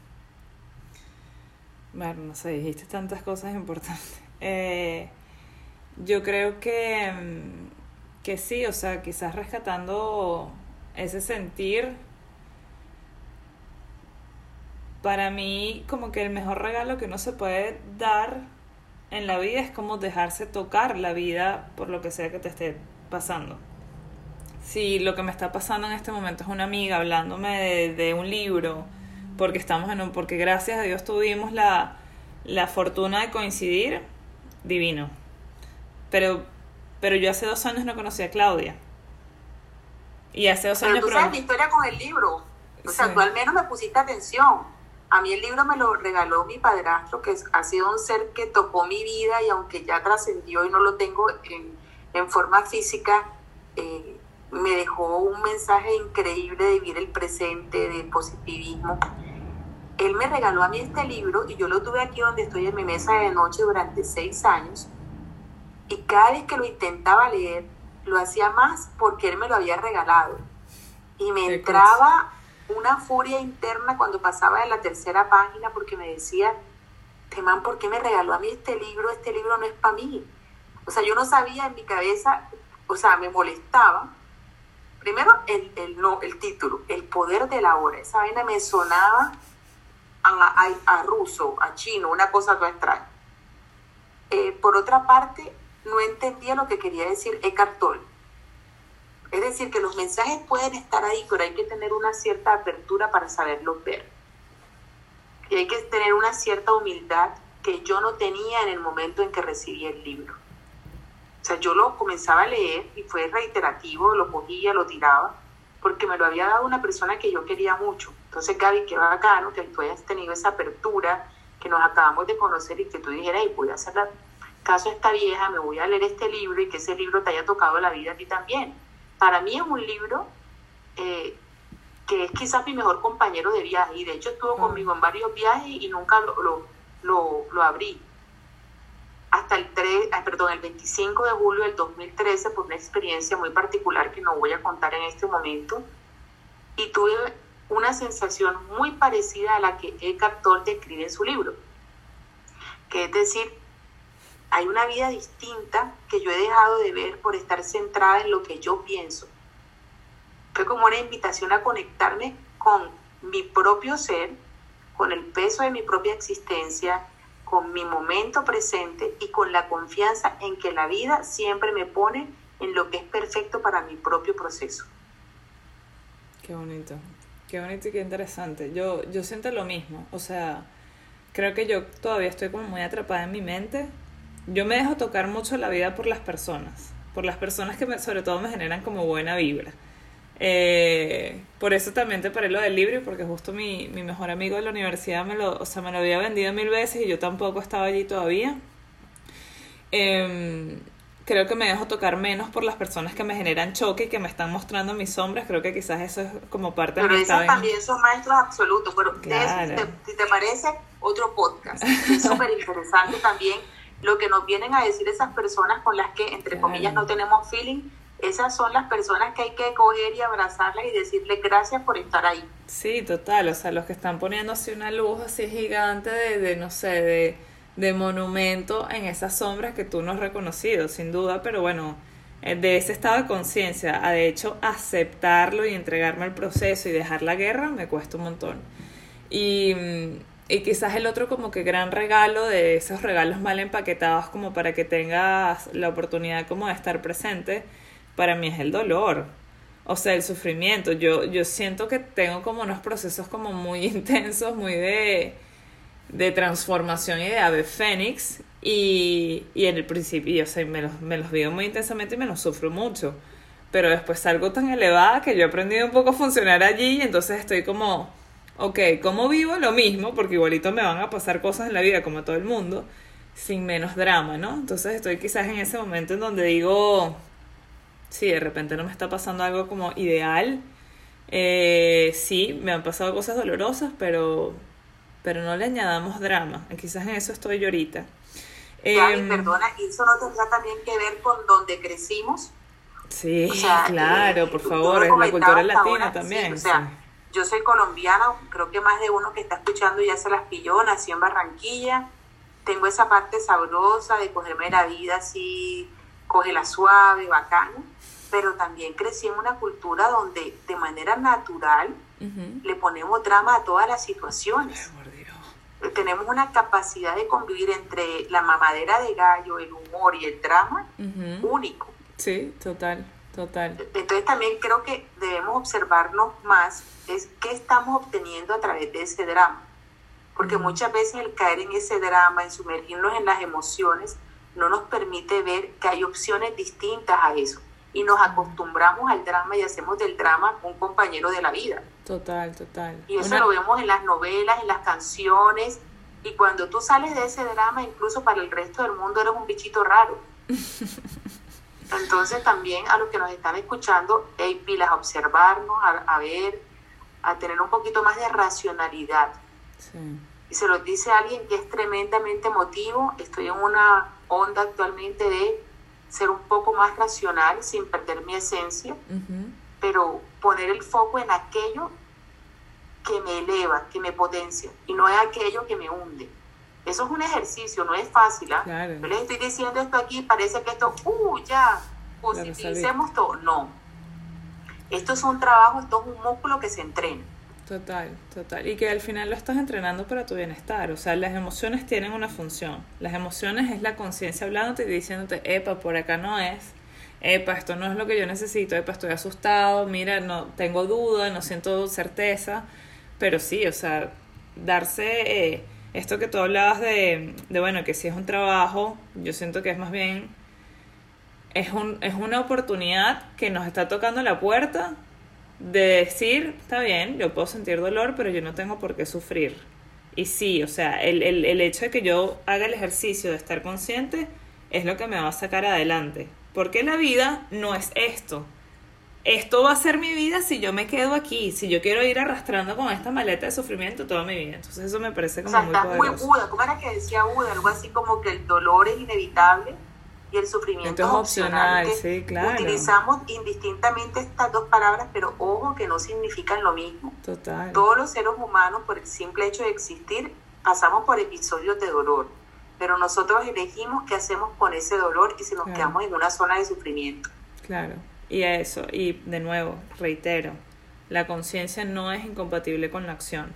bueno, no sé, dijiste tantas cosas importantes. <laughs> Eh, yo creo que, em, que sí, o sea, quizás rescatando ese sentir, para mí como que el mejor regalo que uno se puede dar en la vida es como dejarse tocar la vida por lo que sea que te esté pasando si lo que me está pasando en este momento es una amiga hablándome de, un libro, porque estamos en un, porque gracias a Dios tuvimos la, la fortuna de coincidir, divino. Pero, pero yo hace dos años no conocía a Claudia. Y hace dos años... Pero tú sabes mi historia con el libro. O sea, tú al menos me pusiste atención. A mí el libro me lo regaló mi padrastro, que ha sido un ser que tocó mi vida y aunque ya trascendió y no lo tengo en, en forma física, eh, me dejó un mensaje increíble de vivir el presente, de positivismo. Él me regaló a mí este libro y yo lo tuve aquí donde estoy en mi mesa de noche durante seis años. Y cada vez que lo intentaba leer, lo hacía más porque él me lo había regalado. Y me entraba una furia interna cuando pasaba de la tercera página porque me decía, Temán, ¿por qué me regaló a mí este libro? Este libro no es para mí. O sea, yo no sabía en mi cabeza, o sea, me molestaba primero el, el, no, el título, El poder de la hora. Esa vaina me sonaba a, ruso, a chino, una cosa toda extraña. Eh, por otra parte, no entendía lo que quería decir Eckhart Tolle. Es decir, que los mensajes pueden estar ahí, pero hay que tener una cierta apertura para saberlos ver. Y hay que tener una cierta humildad que yo no tenía en el momento en que recibí el libro. O sea, yo lo comenzaba a leer y fue reiterativo, lo cogía, lo tiraba, porque me lo había dado una persona que yo quería mucho. Entonces, Gaby, qué bacano que tú hayas tenido esa apertura, que nos acabamos de conocer y que tú dijeras, voy a hacer caso a esta vieja, me voy a leer este libro y que ese libro te haya tocado la vida a ti también. Para mí es un libro eh, que es quizás mi mejor compañero de viaje y de hecho estuvo conmigo en varios viajes y nunca lo, lo, lo abrí hasta el, 3, ah, perdón, el 25 de julio del 2013 por una experiencia muy particular que no voy a contar en este momento. Y tuve una sensación muy parecida a la que Eckhart Tolle describe en su libro. Que es decir, hay una vida distinta que yo he dejado de ver por estar centrada en lo que yo pienso. Fue como una invitación a conectarme con mi propio ser, con el peso de mi propia existencia, con mi momento presente y con la confianza en que la vida siempre me pone en lo que es perfecto para mi propio proceso. Qué bonito, qué bonito y qué interesante. Yo, yo siento lo mismo, o sea, creo que yo todavía estoy como muy atrapada en mi mente. Yo me dejo tocar mucho la vida por las personas, por las personas que sobre todo me generan como buena vibra. Eh, por eso también te paré lo del libro, porque justo mi, mi mejor amigo de la universidad me lo, o sea, me lo había vendido mil veces y yo tampoco estaba allí todavía. Eh, creo que me dejo tocar menos por las personas que me generan choque y que me están mostrando mis sombras. Creo que quizás eso es como parte de mi Pero también son maestros absolutos. Pero si, te, parece, otro podcast. <laughs> Es súper interesante también lo que nos vienen a decir esas personas con las que, entre comillas, no tenemos feeling. Esas son las personas que hay que coger y abrazarlas y decirle gracias por estar ahí. Sí, total. O sea, los que están poniéndose una luz así gigante de, de no sé, de de monumento en esas sombras que tú no has reconocido, sin duda, pero bueno, eh, de ese estado de conciencia a de hecho aceptarlo y entregarme al proceso y dejar la guerra me cuesta un montón. Y, mm, y quizás el otro como que gran regalo de esos regalos mal empaquetados como para que tengas la oportunidad como de estar presente, para mí es el dolor. O sea, el sufrimiento. Yo, yo siento que tengo como unos procesos como muy <laughs> intensos, muy de de transformación y de ave fénix y, y en el principio, o sea, me los, me vivo muy intensamente y me los sufro mucho. Pero después salgo tan elevada que yo he aprendido un poco a funcionar allí y entonces estoy como, ok, ¿cómo vivo lo mismo? Porque igualito me van a pasar cosas en la vida como todo el mundo, sin menos drama, ¿no? Entonces estoy quizás en ese momento en donde digo, sí, de repente no me está pasando algo como ideal. Eh, sí, me han pasado cosas dolorosas, pero pero no le añadamos drama. Quizás en eso estoy yo ahorita. Eh, perdona, ¿y eso no tendrá también que ver con donde crecimos? Sí, claro, eh, por favor, es la cultura latina también. o sea, yo soy colombiana, creo que más de uno que está escuchando ya se las pilló, nací en Barranquilla, tengo esa parte sabrosa de cogerme la vida así, la suave, bacana, pero también crecí en una cultura donde de manera natural le ponemos drama a todas las situaciones tenemos una capacidad de convivir entre la mamadera de gallo, el humor y el drama único. Sí, total, total. Entonces también creo que debemos observarnos más es qué estamos obteniendo a través de ese drama. Porque muchas veces el caer en ese drama, en sumergirnos en las emociones, no nos permite ver que hay opciones distintas a eso. Y nos acostumbramos al drama y hacemos del drama un compañero de la vida. Total, total. Y eso lo vemos en las novelas, en las canciones. Y cuando tú sales de ese drama, incluso para el resto del mundo eres un bichito raro. <laughs> Entonces también a los que nos están escuchando, hay pilas a observarnos, a, ver, a tener un poquito más de racionalidad. Y se lo dice alguien que es tremendamente emotivo. Estoy en una onda actualmente de ser un poco más racional sin perder mi esencia, pero poner el foco en aquello que me eleva, que me potencia, y no es aquello que me hunde. Eso es un ejercicio, no es fácil. ¿ah? Yo les estoy diciendo esto aquí, parece que esto, uh, ya, positivicemos todo. No. Esto es un trabajo, esto es un músculo que se entrena. Total, total. Y que al final lo estás entrenando para tu bienestar. O sea, las emociones tienen una función. Las emociones es la conciencia hablándote y diciéndote, epa, por acá no es epa, esto no es lo que yo necesito, epa, estoy asustado, mira, no tengo duda, no siento certeza, pero sí, o sea, darse eh, esto que tú hablabas de, de, bueno, que si es un trabajo, yo siento que es más bien, es, un, es una oportunidad que nos está tocando la puerta de decir, está bien, yo puedo sentir dolor, pero yo no tengo por qué sufrir. Y sí, o sea, el, el, el hecho de que yo haga el ejercicio de estar consciente es lo que me va a sacar adelante. Porque la vida no es esto. Esto va a ser mi vida si yo me quedo aquí, si yo quiero ir arrastrando con esta maleta de sufrimiento toda mi vida. Entonces eso me parece como muy poderoso. Muy ¿Cómo era que decía Buda? Algo así como que el dolor es inevitable y el sufrimiento es opcional. Sí, claro. Utilizamos indistintamente estas dos palabras, pero ojo que no significan lo mismo. Total. Todos los seres humanos, por el simple hecho de existir, pasamos por episodios de dolor pero nosotros elegimos qué hacemos con ese dolor y si nos quedamos en una zona de sufrimiento. Claro, y eso, y de nuevo, reitero, la conciencia no es incompatible con la acción.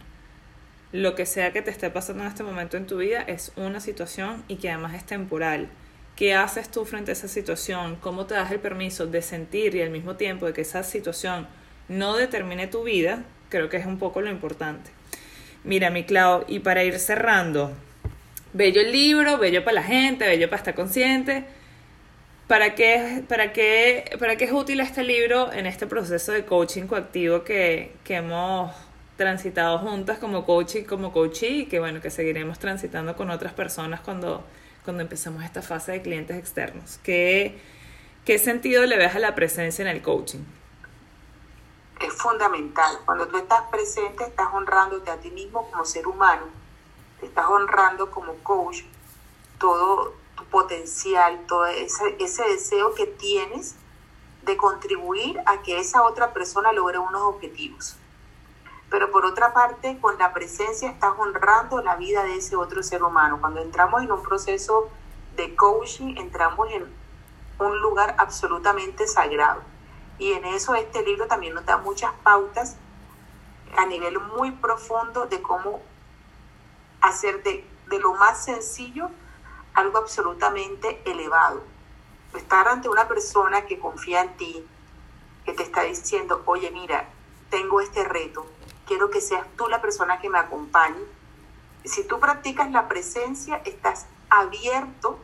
Lo que sea que te esté pasando en este momento en tu vida es una situación y que además es temporal. ¿Qué haces tú frente a esa situación? ¿Cómo te das el permiso de sentir y al mismo tiempo de que esa situación no determine tu vida? Creo que es un poco lo importante. Mira, mi Clau, y para ir cerrando, bello el libro, bello para la gente, bello para estar consciente. ¿Para qué, para, qué, ¿Para qué es útil este libro en este proceso de coaching coactivo que, que hemos transitado juntas como coach y como coachee y que bueno, que seguiremos transitando con otras personas cuando, cuando empezamos esta fase de clientes externos? ¿Qué, ¿Qué sentido le ves a la presencia en el coaching? Es fundamental. Cuando tú estás presente, estás honrándote a ti mismo como ser humano te estás honrando como coach todo tu potencial, todo ese, ese deseo que tienes de contribuir a que esa otra persona logre unos objetivos. Pero por otra parte, con la presencia estás honrando la vida de ese otro ser humano. Cuando entramos en un proceso de coaching, entramos en un lugar absolutamente sagrado. Y en eso este libro también nos da muchas pautas a nivel muy profundo de cómo hacer de, lo más sencillo algo absolutamente elevado. Estar ante una persona que confía en ti, que te está diciendo, oye, mira, tengo este reto, quiero que seas tú la persona que me acompañe. Si tú practicas la presencia, estás abierto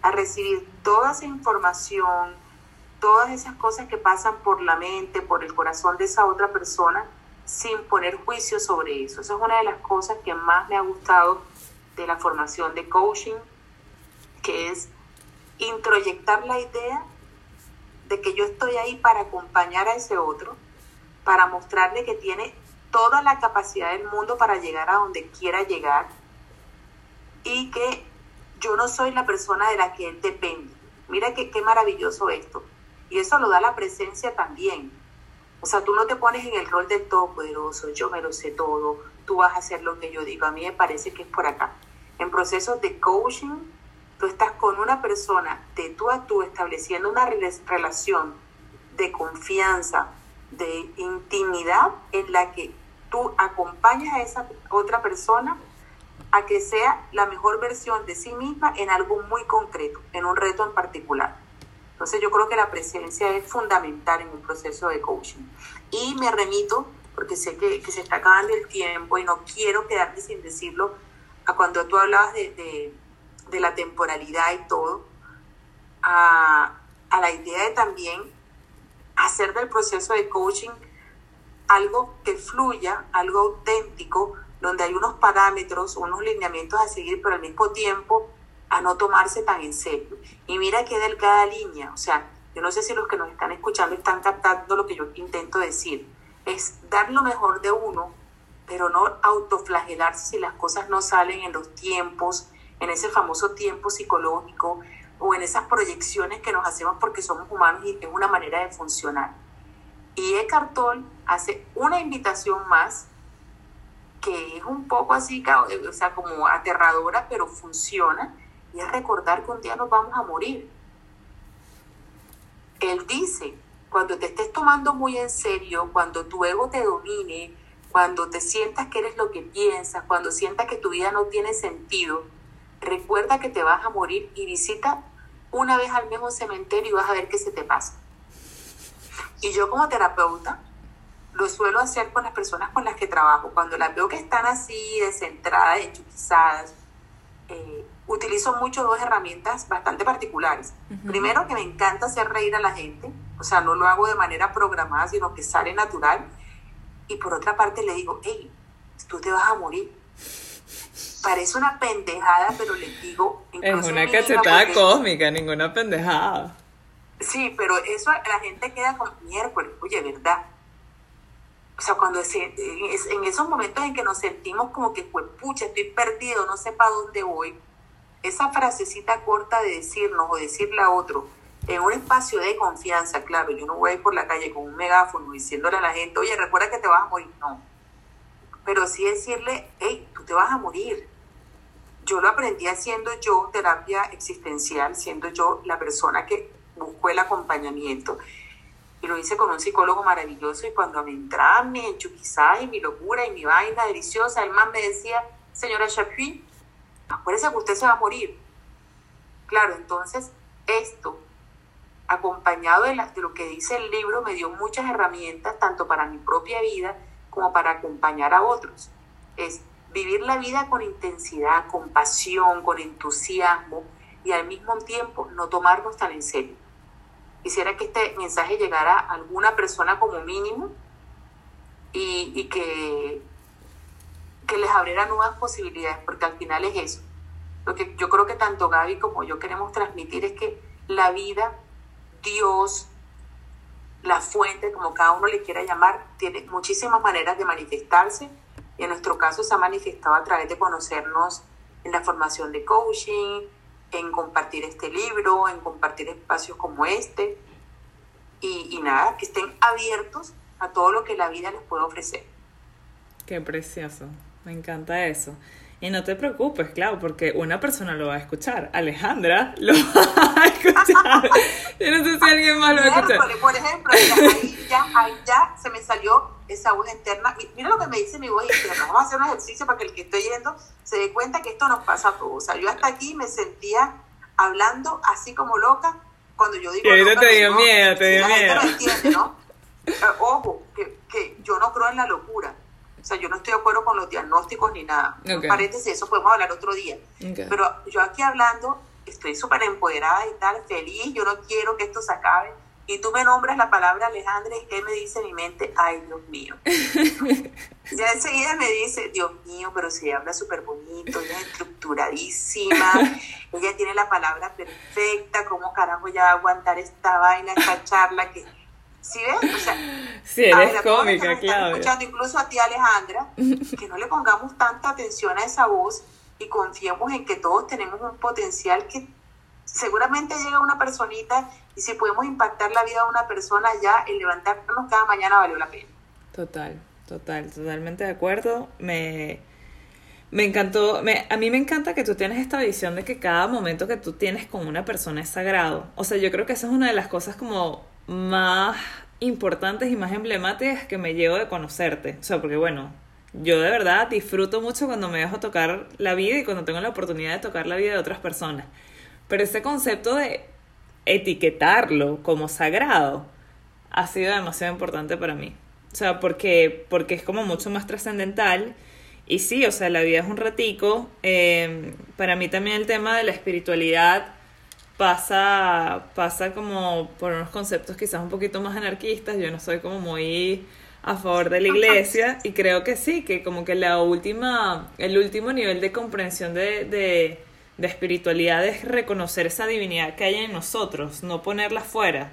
a recibir toda esa información, todas esas cosas que pasan por la mente, por el corazón de esa otra persona, sin poner juicio sobre eso. Esa es una de las cosas que más me ha gustado de la formación de coaching, que es introyectar la idea de que yo estoy ahí para acompañar a ese otro, para mostrarle que tiene toda la capacidad del mundo para llegar a donde quiera llegar y que yo no soy la persona de la que él depende. Mira qué maravilloso esto. Y eso lo da la presencia también. O sea, tú no te pones en el rol del todopoderoso, yo me lo sé todo, tú vas a hacer lo que yo digo. A mí me parece que es por acá. En procesos de coaching, tú estás con una persona de tú a tú estableciendo una relación de confianza, de intimidad en la que tú acompañas a esa otra persona a que sea la mejor versión de sí misma en algo muy concreto, en un reto en particular. Entonces yo creo que la presencia es fundamental en un proceso de coaching. Y me remito, porque sé que, se está acabando el tiempo y no quiero quedarme sin decirlo, a cuando tú hablabas de, la temporalidad y todo, a, a la idea de también hacer del proceso de coaching algo que fluya, algo auténtico, donde hay unos parámetros, unos lineamientos a seguir, pero al mismo tiempo a no tomarse tan en serio. Y mira qué delgada línea, o sea, yo no sé si los que nos están escuchando están captando lo que yo intento decir. Es dar lo mejor de uno, pero no autoflagelarse si las cosas no salen en los tiempos, en ese famoso tiempo psicológico o en esas proyecciones que nos hacemos porque somos humanos y es una manera de funcionar. Y Eckhart Tolle hace una invitación más que es un poco así, o sea, como aterradora, pero funciona, y es recordar que un día nos vamos a morir. Él dice, cuando te estés tomando muy en serio, cuando tu ego te domine, cuando te sientas que eres lo que piensas, cuando sientas que tu vida no tiene sentido, recuerda que te vas a morir y visita una vez al mismo cementerio y vas a ver qué se te pasa. Y yo como terapeuta lo suelo hacer con las personas con las que trabajo. Cuando las veo que están así, descentradas, enchuquizadas, eh, utilizo mucho dos herramientas bastante particulares. Primero, que me encanta hacer reír a la gente, o sea, no lo hago de manera programada, sino que sale natural. Y por otra parte le digo, hey, tú te vas a morir. Parece una pendejada, pero les digo... Es una cachetada cósmica, ninguna pendejada. Sí, pero eso la gente queda con miércoles, oye, ¿verdad? O sea, cuando en esos momentos en que nos sentimos como que, pues, pucha, estoy perdido, no sé para dónde voy, esa frasecita corta de decirnos o decirle a otro, en un espacio de confianza, claro, yo no voy a ir por la calle con un megáfono diciéndole a la gente, oye, recuerda que te vas a morir, no. Pero sí decirle, hey, tú te vas a morir. yo lo aprendí haciendo yo terapia existencial, siendo yo la persona que buscó el acompañamiento. Y lo hice con un psicólogo maravilloso y cuando me entraba mi enchuquizada y mi locura y mi vaina deliciosa, el man me decía, señora Chapuis, acuérdese que usted se va a morir. Claro, entonces esto, acompañado de, de lo que dice el libro, me dio muchas herramientas, tanto para mi propia vida como para acompañar a otros. Es vivir la vida con intensidad, con pasión, con entusiasmo y al mismo tiempo no tomarnos tan en serio. Quisiera que este mensaje llegara a alguna persona como mínimo y, que, que les abriera nuevas posibilidades, porque al final es eso. Lo que yo creo que tanto Gaby como yo queremos transmitir es que la vida, Dios, la fuente, como cada uno le quiera llamar, tiene muchísimas maneras de manifestarse y en nuestro caso se ha manifestado a través de conocernos en la formación de coaching, en compartir este libro, en compartir espacios como este. Y, nada, que estén abiertos a todo lo que la vida les puede ofrecer. Qué precioso, me encanta eso. Y no te preocupes, claro, porque una persona lo va a escuchar. Alejandra lo <laughs> va a escuchar. Yo no sé si alguien más lo va a escuchar. Por ejemplo, ahí ya, ahí ya se me salió esa voz interna. Mira lo que me dice mi voz interna. Vamos a hacer un ejercicio para que el que estoy yendo se dé cuenta que esto nos pasa a todos. O sea, yo hasta aquí me sentía hablando así como loca cuando yo digo... Que te dio miedo, te dio miedo. No entiende, ¿no? Ojo, que, que yo no creo en la locura o sea, yo no estoy de acuerdo con los diagnósticos ni nada. Okay. Paréntesis, eso podemos hablar otro día. Pero yo aquí hablando, estoy súper empoderada y tal, feliz, yo no quiero que esto se acabe. Y tú me nombras la palabra Alejandra y ¿qué me dice mi mente? Ay, Dios mío. <laughs> ya enseguida me dice, Dios mío, pero se habla súper bonito, ella es estructuradísima, <laughs> ella tiene la palabra perfecta, ¿cómo carajo ya va a aguantar esta vaina, esta charla que ¿Sí ves? O sea, sí, eres cómica, claro. Escuchando incluso a ti, Alejandra, que no le pongamos tanta atención a esa voz y confiemos en que todos tenemos un potencial que seguramente llega una personita y si podemos impactar la vida de una persona, ya el levantarnos cada mañana valió la pena. Total, total, totalmente de acuerdo. Me, me encantó, me, a mí me encanta que tú tienes esta visión de que cada momento que tú tienes con una persona es sagrado. O sea, yo creo que esa es una de las cosas como más importantes y más emblemáticas que me llevo de conocerte. O sea, porque bueno, yo de verdad disfruto mucho cuando me dejo tocar la vida y cuando tengo la oportunidad de tocar la vida de otras personas. Pero ese concepto de etiquetarlo como sagrado ha sido demasiado importante para mí. O sea, porque, porque es como mucho más trascendental. Y sí, o sea, la vida es un ratico. Eh, para mí también el tema de la espiritualidad pasa, pasa como por unos conceptos quizás un poquito más anarquistas. Yo no soy como muy a favor de la iglesia y creo que sí, que como que la última, el último nivel de comprensión de, de, de espiritualidad es reconocer esa divinidad que hay en nosotros, no ponerla fuera.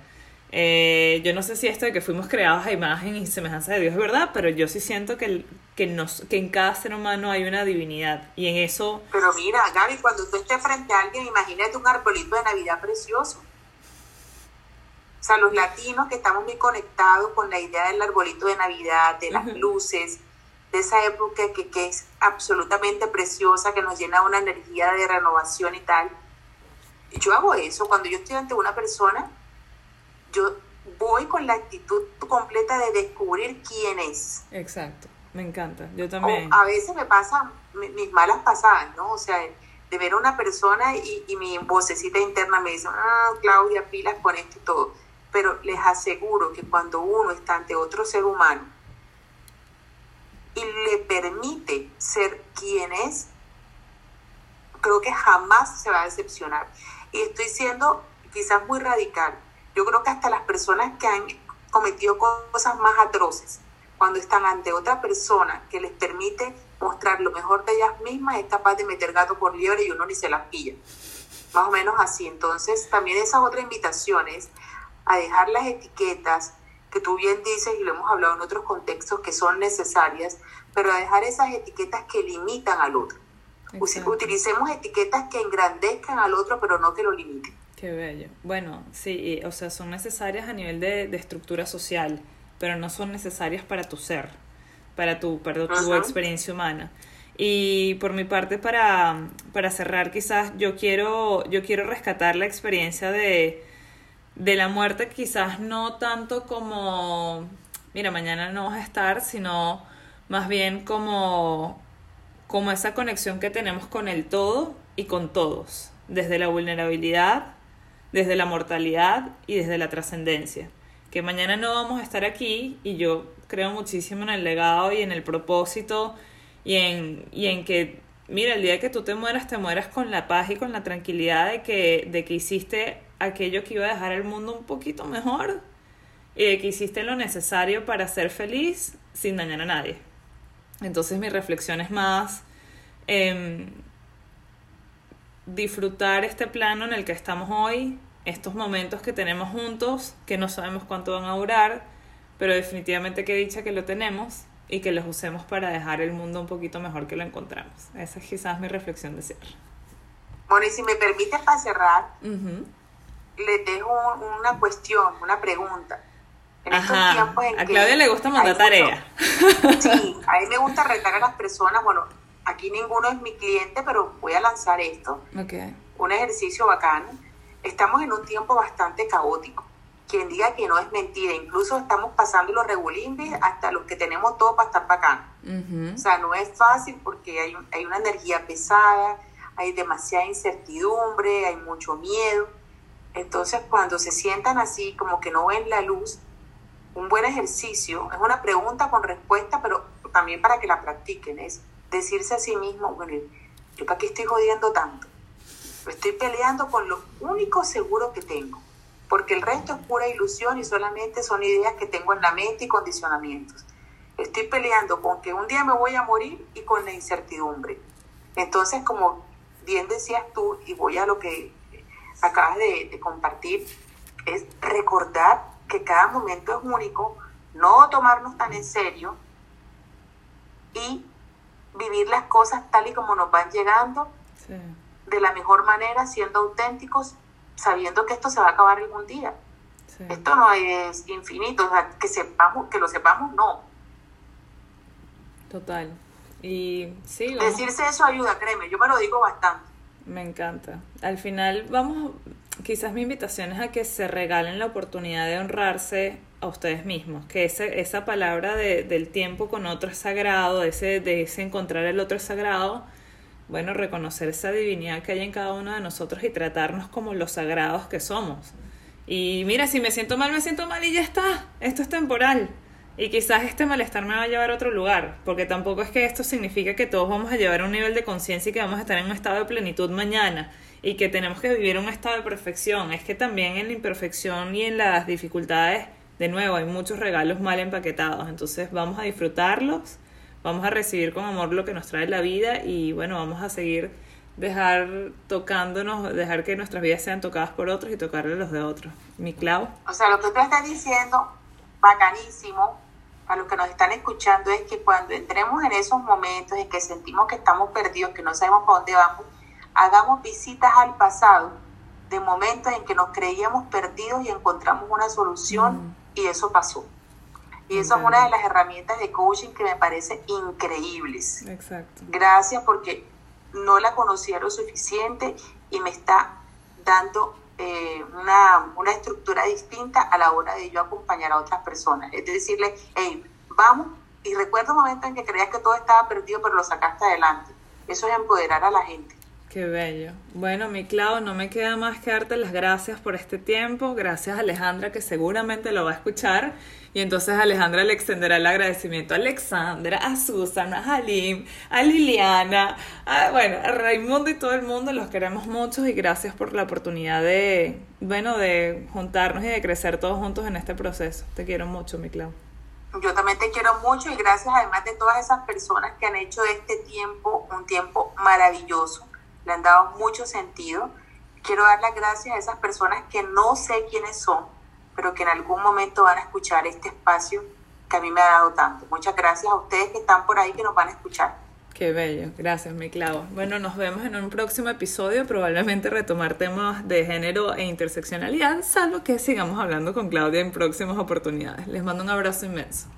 Eh, yo no sé si esto de que fuimos creados a imagen y semejanza de Dios es verdad, pero yo sí siento que, que, nos, que en cada ser humano hay una divinidad y en eso... Pero mira, Gaby, cuando tú estés frente a alguien, imagínate un arbolito de Navidad precioso. O sea, los latinos que estamos muy conectados con la idea del arbolito de Navidad, de las luces, de esa época que, que es absolutamente preciosa, que nos llena una energía de renovación y tal. Yo hago eso cuando yo estoy ante una persona yo voy con la actitud completa de descubrir quién es. Exacto, me encanta, yo también. a veces me pasan mis malas pasadas, ¿no? O sea, de ver a una persona y, mi vocecita interna me dice, ah, Claudia, pilas con esto y todo. Pero les aseguro que cuando uno está ante otro ser humano y le permite ser quien es, creo que jamás se va a decepcionar. Y estoy siendo quizás muy radical, yo creo que hasta las personas que han cometido cosas más atroces, cuando están ante otra persona que les permite mostrar lo mejor de ellas mismas, es capaz de meter gato por liebre y uno ni se las pilla. Más o menos así. Entonces, también esas otras invitaciones a dejar las etiquetas que tú bien dices y lo hemos hablado en otros contextos que son necesarias, pero a dejar esas etiquetas que limitan al otro. Utilicemos etiquetas que engrandezcan al otro, pero no que lo limiten. Qué bello. Bueno, sí, o sea, son necesarias a nivel de, estructura social, pero no son necesarias para tu ser, para tu, para tu experiencia humana. Y por mi parte, para, para cerrar, quizás yo quiero, yo quiero rescatar la experiencia de, de la muerte, quizás no tanto como, mira, mañana no vas a estar, sino más bien como, como esa conexión que tenemos con el todo y con todos, desde la vulnerabilidad, desde la mortalidad y desde la trascendencia. Que mañana no vamos a estar aquí y yo creo muchísimo en el legado y en el propósito y en, y en que, mira, el día que tú te mueras, te mueras con la paz y con la tranquilidad de que, de que hiciste aquello que iba a dejar el mundo un poquito mejor y de que hiciste lo necesario para ser feliz sin dañar a nadie. Entonces mi reflexión es más em, disfrutar este plano en el que estamos hoy, estos momentos que tenemos juntos, que no sabemos cuánto van a durar, pero definitivamente que dicha que lo tenemos y que los usemos para dejar el mundo un poquito mejor que lo encontramos. Esa es quizás mi reflexión de cierre. Bueno, y si me permites para cerrar, le dejo una cuestión, una pregunta. En estos tiempos en a Claudia le gusta mandar tarea. <laughs> sí, <laughs> a mí me gusta retar a las personas. Bueno, aquí ninguno es mi cliente, pero voy a lanzar esto. Okay. Un ejercicio bacán. Estamos en un tiempo bastante caótico quien diga que no es mentira. Incluso estamos pasando los regulimbis hasta los que tenemos todo para estar bacán. O sea, no es fácil porque hay, hay una energía pesada, hay demasiada incertidumbre, hay mucho miedo. Entonces, cuando se sientan así, como que no ven la luz, un buen ejercicio, es una pregunta con respuesta, pero también para que la practiquen, es decirse a sí mismo, bueno, ¿yo para qué estoy jodiendo tanto? Estoy peleando con lo único seguro que tengo porque el resto es pura ilusión y solamente son ideas que tengo en la mente y condicionamientos. Estoy peleando con que un día me voy a morir y con la incertidumbre. Entonces, como bien decías tú, y voy a lo que acabas de, compartir, es recordar que cada momento es único, no tomarnos tan en serio y vivir las cosas tal y como nos van llegando, de la mejor manera, siendo auténticos sabiendo que esto se va a acabar algún día. Esto no es infinito, o sea, que sepamos, que lo sepamos, no. Total. Y sí, decirse eso ayuda, créeme, yo me lo digo bastante. Me encanta. Al final vamos, quizás mi invitación es a que se regalen la oportunidad de honrarse a ustedes mismos, que ese, esa palabra de, del tiempo con otro es sagrado, ese, de ese encontrar el otro es sagrado, bueno, reconocer esa divinidad que hay en cada uno de nosotros y tratarnos como los sagrados que somos. Y mira, si me siento mal, me siento mal y ya está. Esto es temporal. Y quizás este malestar me va a llevar a otro lugar, porque tampoco es que esto significa que todos vamos a llevar un nivel de conciencia y que vamos a estar en un estado de plenitud mañana y que tenemos que vivir un estado de perfección. Es que también en la imperfección y en las dificultades, de nuevo, hay muchos regalos mal empaquetados. Entonces vamos a disfrutarlos vamos a recibir con amor lo que nos trae la vida y bueno, vamos a seguir dejar tocándonos, dejar que nuestras vidas sean tocadas por otros y tocarle los de otros. Mi Clau. O sea, lo que tú estás diciendo, bacanísimo, a los que nos están escuchando, es que cuando entremos en esos momentos en que sentimos que estamos perdidos, que no sabemos para dónde vamos, hagamos visitas al pasado de momentos en que nos creíamos perdidos y encontramos una solución mm. y eso pasó. Y eso es una de las herramientas de coaching que me parece increíbles. Exacto. Gracias porque no la conocía lo suficiente y me está dando eh, una, una, estructura distinta a la hora de yo acompañar a otras personas. Es decirle, hey, vamos, y recuerdo un momento en que creías que todo estaba perdido, pero lo sacaste adelante. Eso es empoderar a la gente. Qué bello. Bueno, mi Clau, no me queda más que darte las gracias por este tiempo. Gracias a Alejandra, que seguramente lo va a escuchar. Y entonces Alejandra le extenderá el agradecimiento a Alexandra, a Susan, a Halim, a Liliana, a, bueno, a Raimundo y todo el mundo. Los queremos mucho y gracias por la oportunidad de, bueno, de juntarnos y de crecer todos juntos en este proceso. Te quiero mucho, mi Clau. Yo también te quiero mucho y gracias además de todas esas personas que han hecho este tiempo un tiempo maravilloso. Le han dado mucho sentido. Quiero dar las gracias a esas personas que no sé quiénes son, pero que en algún momento van a escuchar este espacio que a mí me ha dado tanto. Muchas gracias a ustedes que están por ahí que nos van a escuchar. Qué bello, gracias mi clavo. Bueno, nos vemos en un próximo episodio, probablemente retomar temas de género e interseccionalidad, salvo que sigamos hablando con Claudia en próximas oportunidades. Les mando un abrazo inmenso.